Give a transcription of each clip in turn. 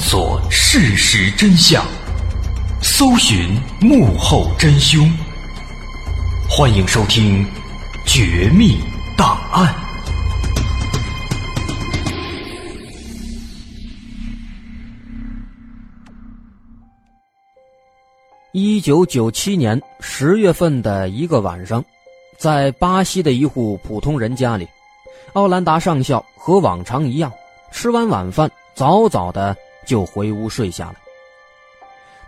探索事实真相，搜寻幕后真凶。欢迎收听《绝密档案》。一九九七年十月份的一个晚上，在巴西的一户普通人家里，奥兰达上校和往常一样，吃完晚饭，早早的就回屋睡下了。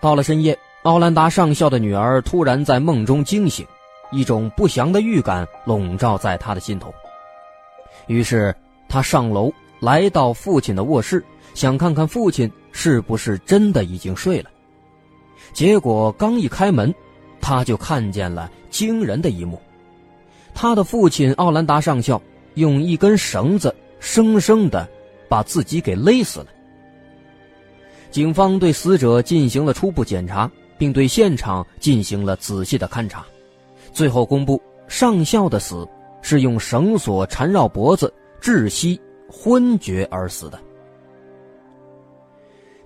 到了深夜，奥兰达上校的女儿突然在梦中惊醒，一种不祥的预感笼罩在他的心头。于是他上楼，来到父亲的卧室，想看看父亲是不是真的已经睡了。结果刚一开门，他就看见了惊人的一幕：他的父亲奥兰达上校用一根绳子生生的把自己给勒死了。警方对死者进行了初步检查，并对现场进行了仔细的勘查，最后公布上校的死是用绳索缠绕脖子窒息昏厥而死的。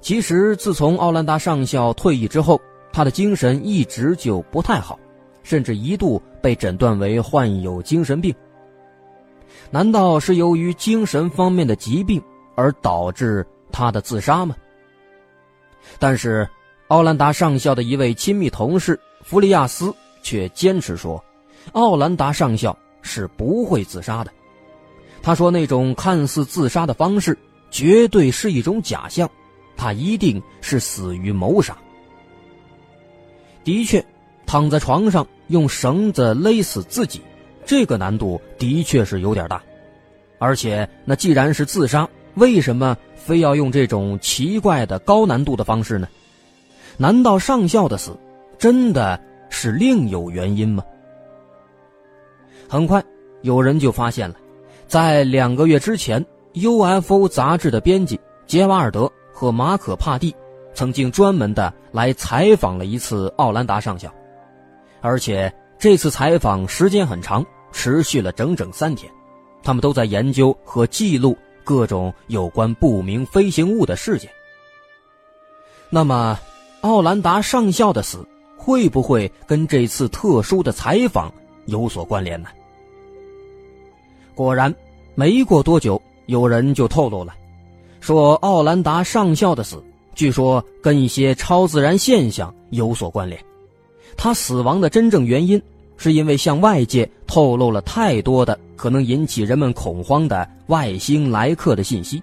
其实，自从奥兰达上校退役之后，他的精神一直就不太好，甚至一度被诊断为患有精神病。难道是由于精神方面的疾病而导致他的自杀吗？但是，奥兰达上校的一位亲密同事弗利亚斯却坚持说，奥兰达上校是不会自杀的。他说，那种看似自杀的方式绝对是一种假象。他一定是死于谋杀。的确，躺在床上用绳子勒死自己，这个难度的确是有点大。而且，那既然是自杀，为什么非要用这种奇怪的高难度的方式呢？难道上校的死真的是另有原因吗？很快，有人就发现了，在两个月之前，《UFO》杂志的编辑杰瓦尔德。和马可·帕蒂曾经专门的来采访了一次奥兰达上校，而且这次采访时间很长，持续了整整三天。他们都在研究和记录各种有关不明飞行物的事件。那么，奥兰达上校的死会不会跟这次特殊的采访有所关联呢？果然，没过多久，有人就透露了。说奥兰达上校的死，据说跟一些超自然现象有所关联。他死亡的真正原因，是因为向外界透露了太多的可能引起人们恐慌的外星来客的信息，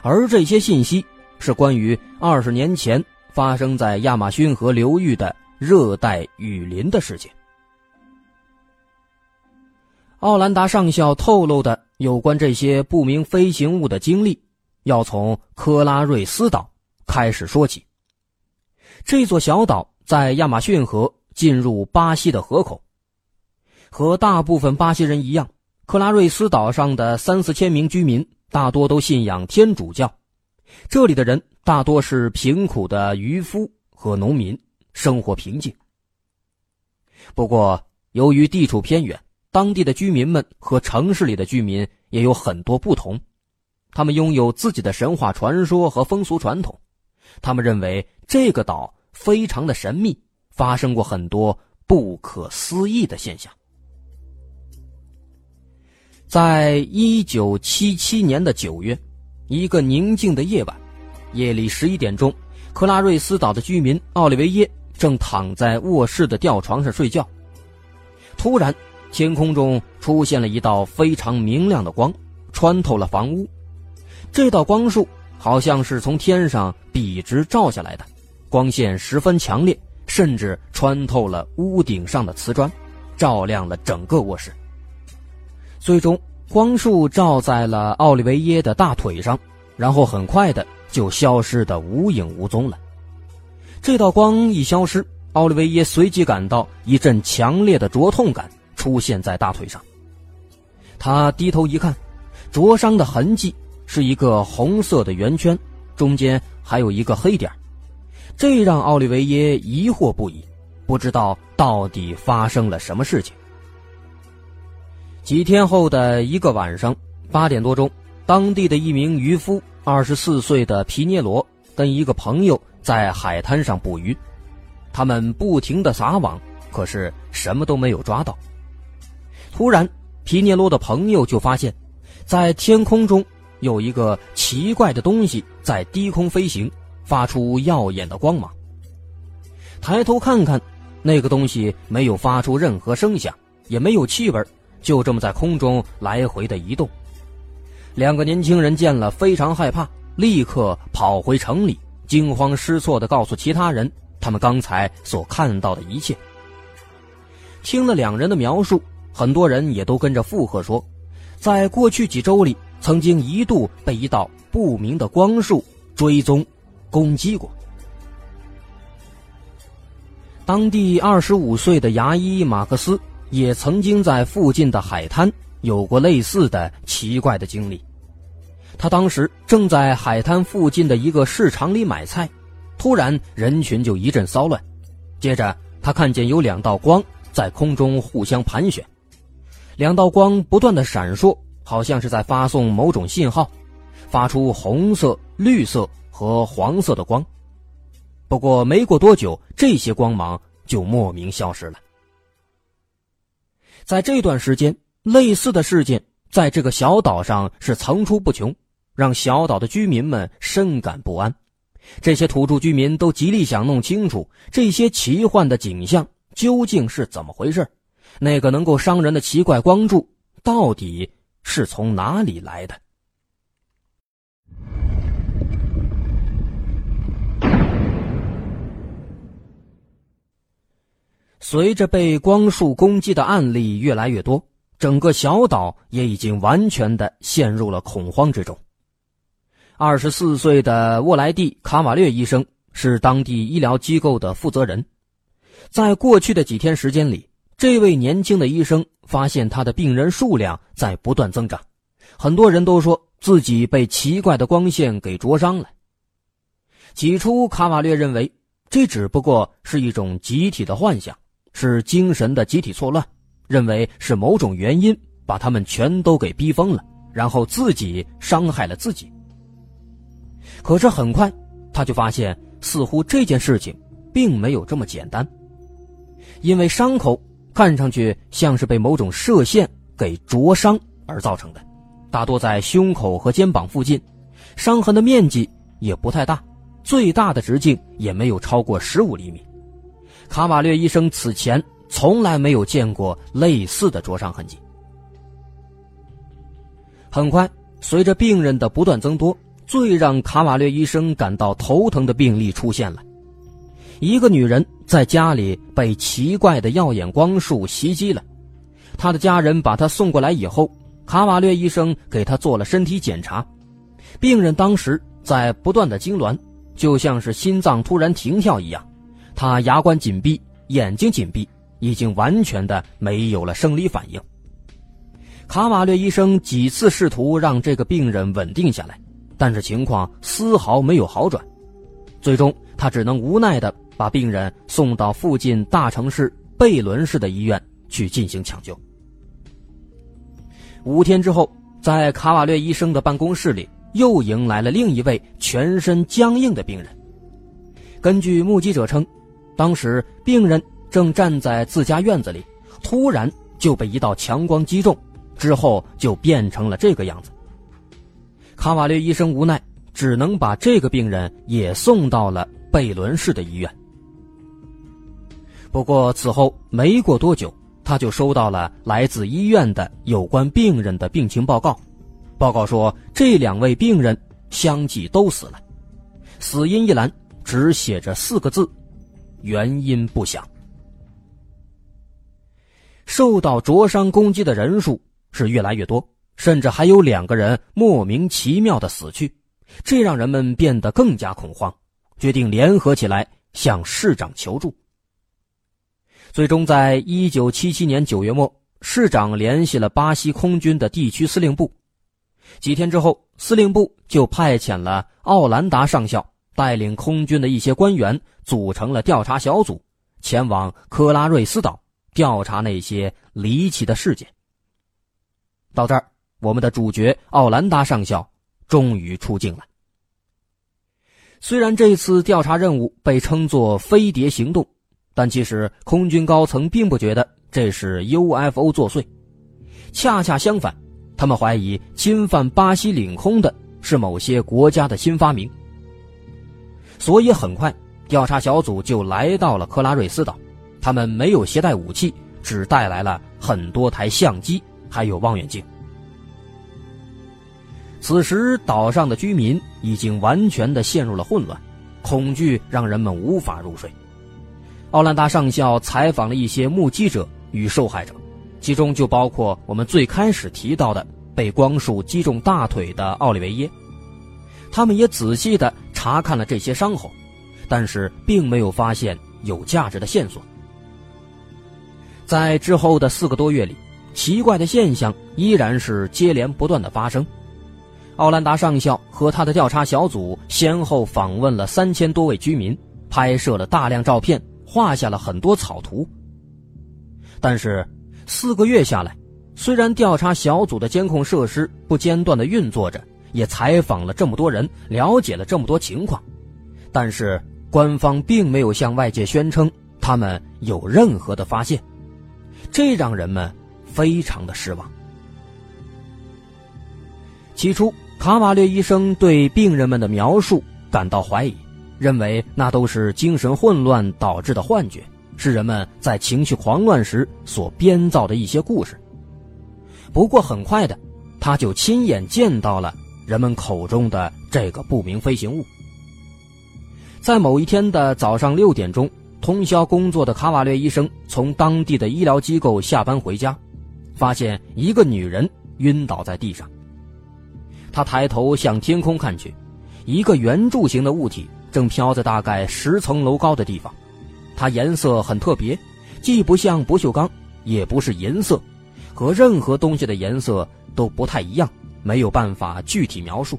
而这些信息是关于二十年前发生在亚马逊河流域的热带雨林的事件。奥兰达上校透露的有关这些不明飞行物的经历。要从科拉瑞斯岛开始说起。这座小岛在亚马逊河进入巴西的河口。和大部分巴西人一样，克拉瑞斯岛上的三四千名居民大多都信仰天主教。这里的人大多是贫苦的渔夫和农民，生活平静。不过，由于地处偏远，当地的居民们和城市里的居民也有很多不同。他们拥有自己的神话传说和风俗传统，他们认为这个岛非常的神秘，发生过很多不可思议的现象。在一九七七年的九月，一个宁静的夜晚，夜里十一点钟，克拉瑞斯岛的居民奥利维耶正躺在卧室的吊床上睡觉，突然，天空中出现了一道非常明亮的光，穿透了房屋。这道光束好像是从天上笔直照下来的，光线十分强烈，甚至穿透了屋顶上的瓷砖，照亮了整个卧室。最终，光束照在了奥利维耶的大腿上，然后很快的就消失的无影无踪了。这道光一消失，奥利维耶随即感到一阵强烈的灼痛感出现在大腿上。他低头一看，灼伤的痕迹。是一个红色的圆圈，中间还有一个黑点这让奥利维耶疑惑不已，不知道到底发生了什么事情。几天后的一个晚上，八点多钟，当地的一名渔夫，二十四岁的皮涅罗，跟一个朋友在海滩上捕鱼，他们不停的撒网，可是什么都没有抓到。突然，皮涅罗的朋友就发现，在天空中有一个奇怪的东西在低空飞行，发出耀眼的光芒。抬头看看，那个东西没有发出任何声响，也没有气味，就这么在空中来回的移动。两个年轻人见了非常害怕，立刻跑回城里，惊慌失措地告诉其他人他们刚才所看到的一切。听了两人的描述，很多人也都跟着附和说，在过去几周里，曾经一度被一道不明的光束追踪、攻击过。当地二十五岁的牙医马克思也曾经在附近的海滩。有过类似的奇怪的经历。他当时正在海滩附近的一个市场里买菜，突然人群就一阵骚乱。接着他看见有两道光在空中互相盘旋，两道光不断的闪烁，好像是在发送某种信号，发出红色、绿色和黄色的光。不过没过多久，这些光芒就莫名消失了。在这段时间。类似的事件在这个小岛上是层出不穷，让小岛的居民们深感不安。这些土著居民都极力想弄清楚这些奇幻的景象究竟是怎么回事，那个能够伤人的奇怪光柱到底是从哪里来的？随着被光束攻击的案例越来越多。整个小岛也已经完全的陷入了恐慌之中。二十四岁的沃莱蒂·卡瓦略医生是当地医疗机构的负责人，在过去的几天时间里，这位年轻的医生发现他的病人数量在不断增长，很多人都说自己被奇怪的光线给灼伤了。起初，卡瓦略认为这只不过是一种集体的幻想，是精神的集体错乱。认为是某种原因把他们全都给逼疯了，然后自己伤害了自己。可是很快，他就发现似乎这件事情并没有这么简单，因为伤口看上去像是被某种射线给灼伤而造成的，大多在胸口和肩膀附近，伤痕的面积也不太大，最大的直径也没有超过十五厘米。卡瓦略医生此前。从来没有见过类似的灼伤痕迹。很快，随着病人的不断增多，最让卡瓦略医生感到头疼的病例出现了。一个女人在家里被奇怪的耀眼光束袭击了，她的家人把她送过来以后，卡瓦略医生给她做了身体检查。病人当时在不断的痉挛，就像是心脏突然停跳一样，他牙关紧闭，眼睛紧闭。已经完全的没有了生理反应。卡瓦略医生几次试图让这个病人稳定下来，但是情况丝毫没有好转。最终，他只能无奈的把病人送到附近大城市贝伦市的医院去进行抢救。五天之后，在卡瓦略医生的办公室里，又迎来了另一位全身僵硬的病人。根据目击者称，当时病人。正站在自家院子里，突然就被一道强光击中，之后就变成了这个样子。卡瓦略医生无奈，只能把这个病人也送到了贝伦市的医院。不过此后没过多久，他就收到了来自医院的有关病人的病情报告。报告说，这两位病人相继都死了，死因一栏只写着四个字：原因不详。受到灼伤攻击的人数是越来越多，甚至还有两个人莫名其妙的死去，这让人们变得更加恐慌，决定联合起来向市长求助。最终，在一九七七年九月末，市长联系了巴西空军的地区司令部。几天之后，司令部就派遣了奥兰达上校带领空军的一些官员，组成了调查小组，前往科拉瑞斯岛。调查那些离奇的事件。到这儿，我们的主角奥兰达上校终于出镜了。虽虽然这次调查任务被称作“飞碟行动”，但其实空军高层并不觉得这是 UFO 作祟，恰恰相反，他们怀疑侵犯巴西领空的是某些国家的新发明。所以很快，调查小组就来到了克拉瑞斯岛。他们没有携带武器，只带来了很多台相机，还有望远镜。此时，岛上的居民已经完全的陷入了混乱，恐惧让人们无法入睡。奥兰达上校采访了一些目击者与受害者，其中就包括我们最开始提到的被光束击中大腿的奥利维耶。他们也仔细的。查看了这些伤口，但是并没有发现有价值的线索。在之后的四个多月里，奇怪的现象依然是接连不断的发生。奥兰达上校和他的调查小组先后访问了三千多位居民，拍摄了大量照片，画下了很多草图。但是四个月下来，虽然调查小组的监控设施不间断的运作着。也采访了这么多人，了解了这么多情况，但是官方并没有向外界宣称他们有任何的发现，这让人们非常的失望。起初，卡瓦略医生对病人们的描述感到怀疑，认为那都是精神混乱导致的幻觉，是人们在情绪狂乱时所编造的一些故事。不过，很快的，他就亲眼见到了。人们口中的这个不明飞行物，在某一天的早上六点钟，通宵工作的卡瓦略医生从当地的医疗机构下班回家，发现一个女人晕倒在地上。他抬头向天空看去，一个圆柱形的物体正飘在大概十层楼高的地方，它颜色很特别，既不像不锈钢，也不是银色，和任何东西的颜色都不太一样。没有办法具体描述。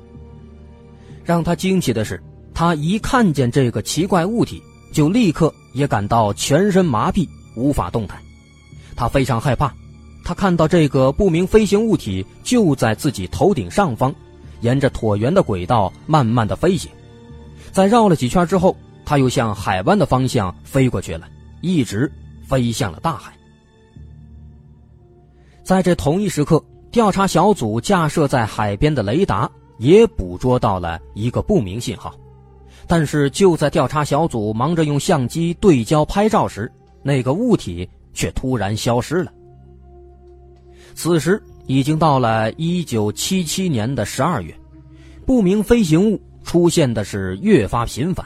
让他惊奇的是，他一看见这个奇怪物体，就立刻也感到全身麻痹，无法动弹。他非常害怕，他看到这个不明飞行物体就在自己头顶上方，沿着椭圆的轨道慢慢的飞行。在绕了几圈之后，他又向海湾的方向飞过去了，一直飞向了大海。在这同一时刻。调查小组架设在海边的雷达也捕捉到了一个不明信号，但是就在调查小组忙着用相机对焦拍照时，那个物体却突然消失了。此时已经到了一九七七年的十二月，不明飞行物出现的是越发频繁。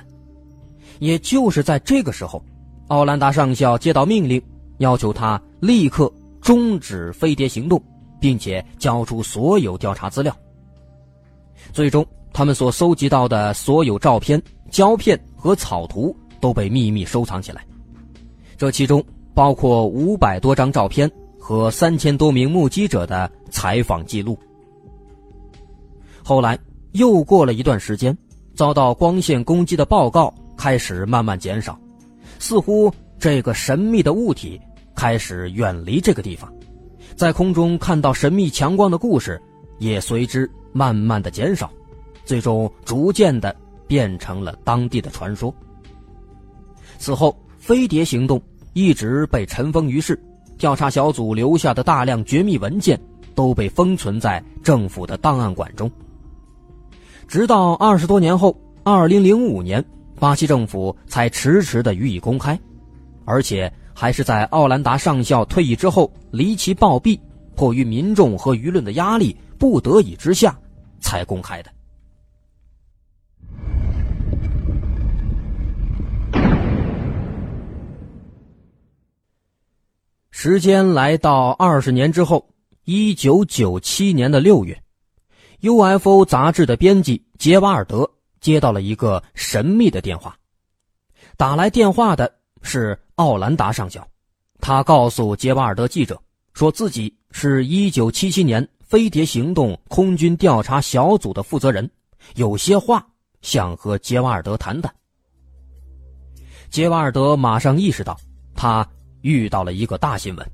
也就是在这个时候，奥兰达上校接到命令，要求他立刻终止飞碟行动。并且交出所有调查资料。最终，他们所搜集到的所有照片、胶片和草图都被秘密收藏起来，这其中包括五百多张照片和三千多名目击者的采访记录。后来又过了一段时间，遭到光线攻击的报告开始慢慢减少，似乎这个神秘的物体开始远离这个地方。在空中看到神秘强光的故事，也随之慢慢的减少，最终逐渐的变成了当地的传说。此后，飞碟行动一直被尘封于世，调查小组留下的大量绝密文件都被封存在政府的档案馆中。直到二十多年后，二零零五年，巴西政府才迟迟的予以公开，而且。还是在奥兰达上校退役之后离奇暴毙，迫于民众和舆论的压力，不得已之下才公开的。时间来到二十年之后，一九九七年的六月，UFO 杂志的编辑杰瓦尔德接到了一个神秘的电话，打来电话的是。奥兰达上校，他告诉杰瓦尔德记者，说自己是一九七七年飞碟行动空军调查小组的负责人，有些话想和杰瓦尔德谈谈。杰瓦尔德马上意识到他遇到了一个大新闻，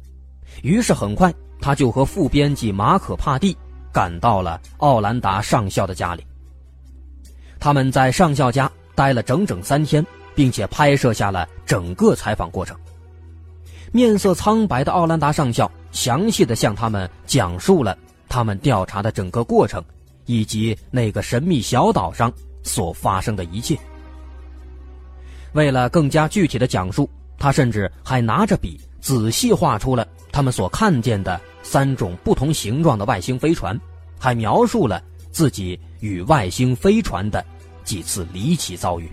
于是很快他就和副编辑马可帕蒂赶到了奥兰达上校的家里。他们在上校家待了整整三天，并且拍摄下了整个采访过程。面色苍白的奥兰达上校详细的向他们讲述了他们调查的整个过程，以及那个神秘小岛上所发生的一切。为了更加具体的讲述，他甚至还拿着笔仔细画出了他们所看见的三种不同形状的外星飞船，还描述了自己与外星飞船的几次离奇遭遇。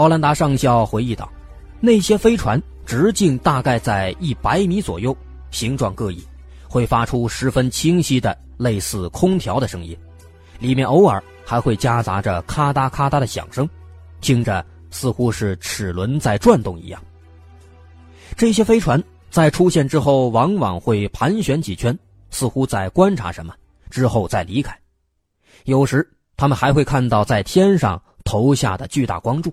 奥兰达上校回忆道。那些飞船直径大概在一百米左右，形状各异，会发出十分清晰的类似空调的声音，里面偶尔还会夹杂着咔嗒咔嗒的响声，听着似乎是齿轮在转动一样。这些飞船在出现之后，往往会盘旋几圈，似乎在观察什么，之后再离开。有时他们还会看到在天上投下的巨大光柱。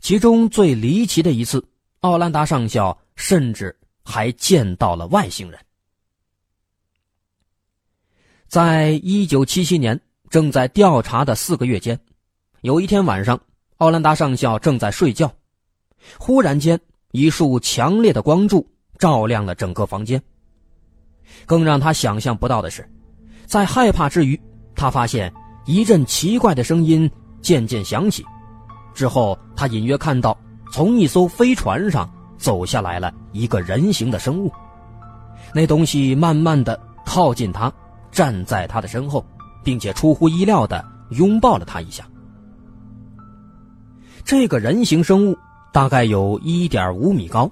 其中最离奇的一次，奥兰达上校甚至还见到了外星人。在一九七七年，正在调查的四个月间，有一天晚上，奥兰达上校正在睡觉，忽然间，一束强烈的光柱照亮了整个房间。更让他想象不到的是，在害怕之余，他发现一阵奇怪的声音渐渐响起。之后，他隐约看到从一艘飞船上走下来了一个人形的生物，那东西慢慢的靠近他，站在他的身后，并且出乎意料的拥抱了他一下。这个人形生物大概有一点五米高，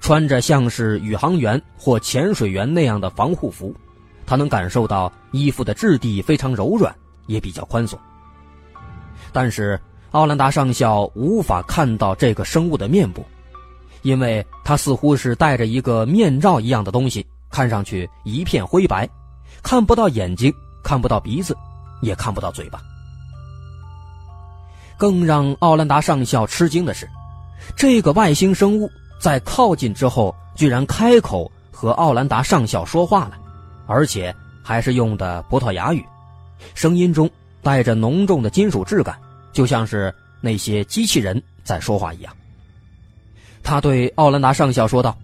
穿着像是宇航员或潜水员那样的防护服，他能感受到衣服的质地非常柔软，也比较宽松，但是。奥兰达上校无法看到这个生物的面部，因为他似乎是戴着一个面罩一样的东西，看上去一片灰白，看不到眼睛，看不到鼻子，也看不到嘴巴。更让奥兰达上校吃惊的是，这个外星生物在靠近之后，居然开口和奥兰达上校说话了，而且还是用的葡萄牙语，声音中带着浓重的金属质感。就像是那些机器人在说话一样。他对奥兰达上校说道：“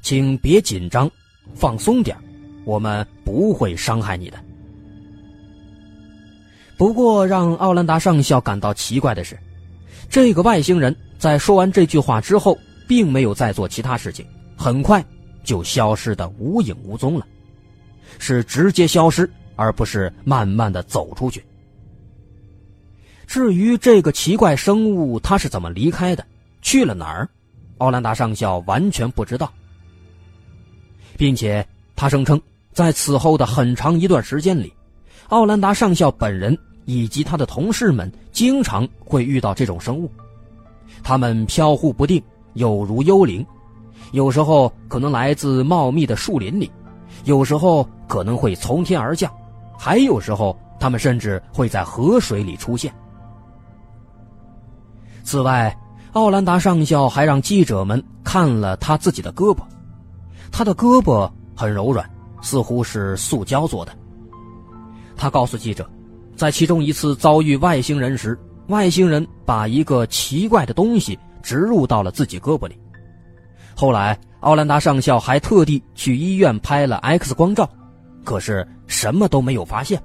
请别紧张，放松点我们不会伤害你的。”不过，让奥兰达上校感到奇怪的是，这个外星人在说完这句话之后，并没有再做其他事情，很快就消失的无影无踪了，是直接消失，而不是慢慢的走出去。至于这个奇怪生物，它是怎么离开的，去了哪儿，奥兰达上校完全不知道，并且他声称，在此后的很长一段时间里，奥兰达上校本人以及他的同事们经常会遇到这种生物，他们飘忽不定，有如幽灵，有时候可能来自茂密的树林里，有时候可能会从天而降，还有时候他们甚至会在河水里出现。此外，奥兰达上校还让记者们看了他自己的胳膊，他的胳膊很柔软，似乎是塑胶做的。他告诉记者，在其中一次遭遇外星人时，外星人把一个奇怪的东西植入到了自己胳膊里。后来，奥兰达上校还特地去医院拍了 X 光照，可是什么都没有发现。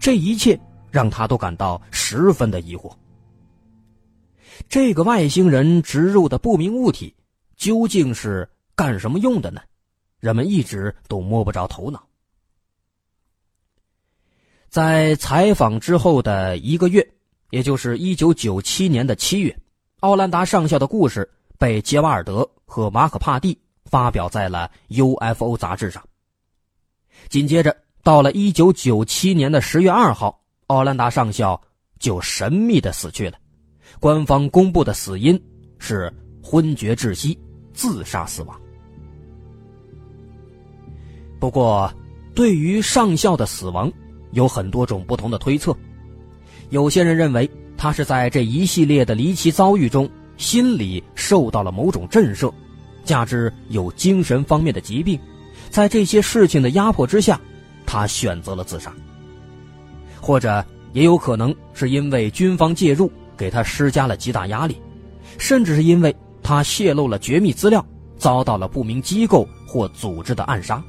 这一切让他都感到十分的疑惑。这个外星人植入的不明物体究竟是干什么用的呢？人们一直都摸不着头脑。在采访之后的一个月，也就是一九九七年的七月，奥兰达上校的故事被杰瓦尔德和马可帕蒂发表在了 UFO 杂志上。紧接着，到了一九九七年的十月二号，奥兰达上校就神秘的死去了。官方公布的死因是昏厥窒息、自杀死亡。不过，对于上校的死亡，有很多种不同的推测。有些人认为他是在这一系列的离奇遭遇中，心里受到了某种震慑，加之有精神方面的疾病，在这些事情的压迫之下，他选择了自杀。或者也有可能是因为军方介入，给他施加了极大压力，甚至是因为他泄露了绝密资料，遭到了不明机构或组织的暗杀。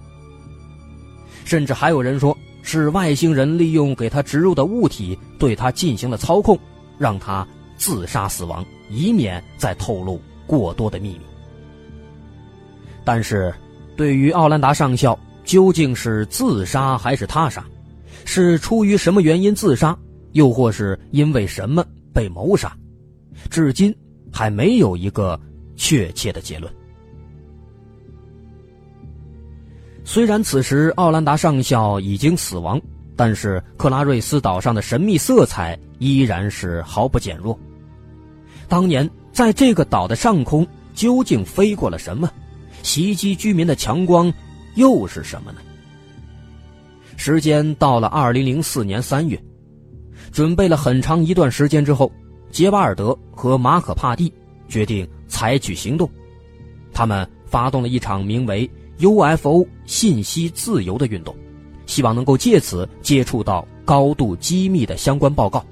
甚至还有人说是外星人利用给他植入的物体对他进行了操控，让他自杀死亡，以免再透露过多的秘密。但是，对于奥兰达上校究竟是自杀还是他杀？是出于什么原因自杀，又或是因为什么被谋杀？至今还没有一个确切的结论。虽然此时奥兰达上校已经死亡，但是克拉瑞斯岛上的神秘色彩依然是毫不减弱。当年在这个岛的上空究竟飞过了什么？袭击居民的强光又是什么呢？时间到了二零零四年三月，准备了很长一段时间之后，杰瓦尔德和马可帕蒂决定采取行动。他们发动了一场名为 “UFO 信息自由”的运动，希望能够借此接触到高度机密的相关报告。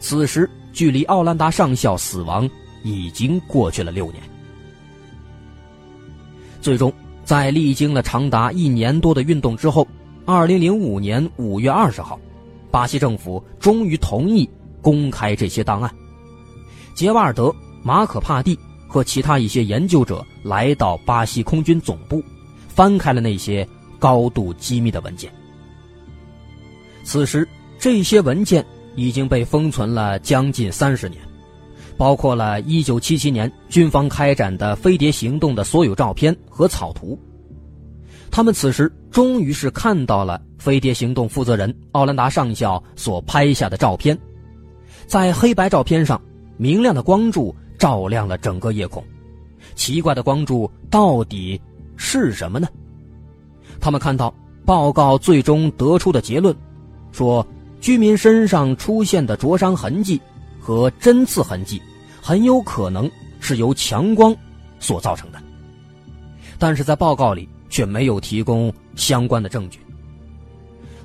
此时，距离奥兰达上校死亡已经过去了六年。最终，在历经了长达一年多的运动之后。二零零五年五月二十号，巴西政府终于同意公开这些档案。杰瓦尔德、马可帕蒂和其他一些研究者来到巴西空军总部，翻开了那些高度机密的文件。此时，这些文件已经被封存了将近三十年，包括了一九七七年军方开展的飞碟行动的所有照片和草图。他们此时终于是看到了飞碟行动负责人奥兰达上校所拍下的照片，在黑白照片上，明亮的光柱照亮了整个夜空。奇怪的光柱到底是什么呢？他们看到报告最终得出的结论，说居民身上出现的灼伤痕迹和针刺痕迹，很有可能是由强光所造成的。但是在报告里。却没有提供相关的证据，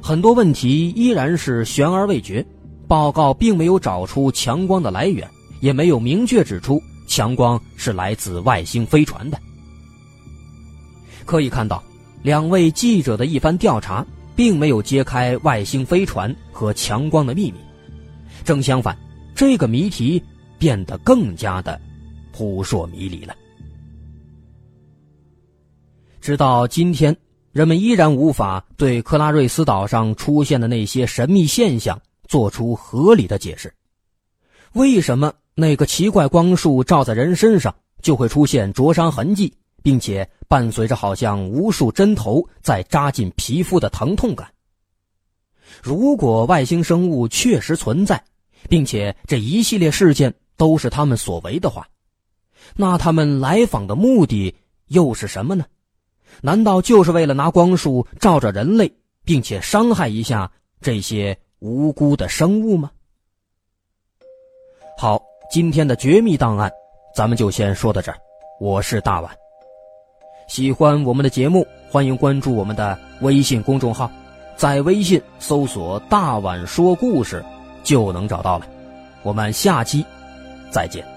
很多问题依然是悬而未决。报告并没有找出强光的来源，也没有明确指出强光是来自外星飞船的。可以看到，两位记者的一番调查，并没有揭开外星飞船和强光的秘密，正相反，这个谜题变得更加的扑朔迷离了。直到今天，人们依然无法对克拉瑞斯岛上出现的那些神秘现象做出合理的解释。为什么那个奇怪光束照在人身上就会出现灼伤痕迹，并且伴随着好像无数针头在扎进皮肤的疼痛感？如果外星生物确实存在，并且这一系列事件都是他们所为的话，那他们来访的目的又是什么呢？难道就是为了拿光束照着人类，并且伤害一下这些无辜的生物吗？好，今天的绝密档案，咱们就先说到这儿。我是大碗，喜欢我们的节目，欢迎关注我们的微信公众号，在微信搜索“大碗说故事”就能找到了。我们下期再见。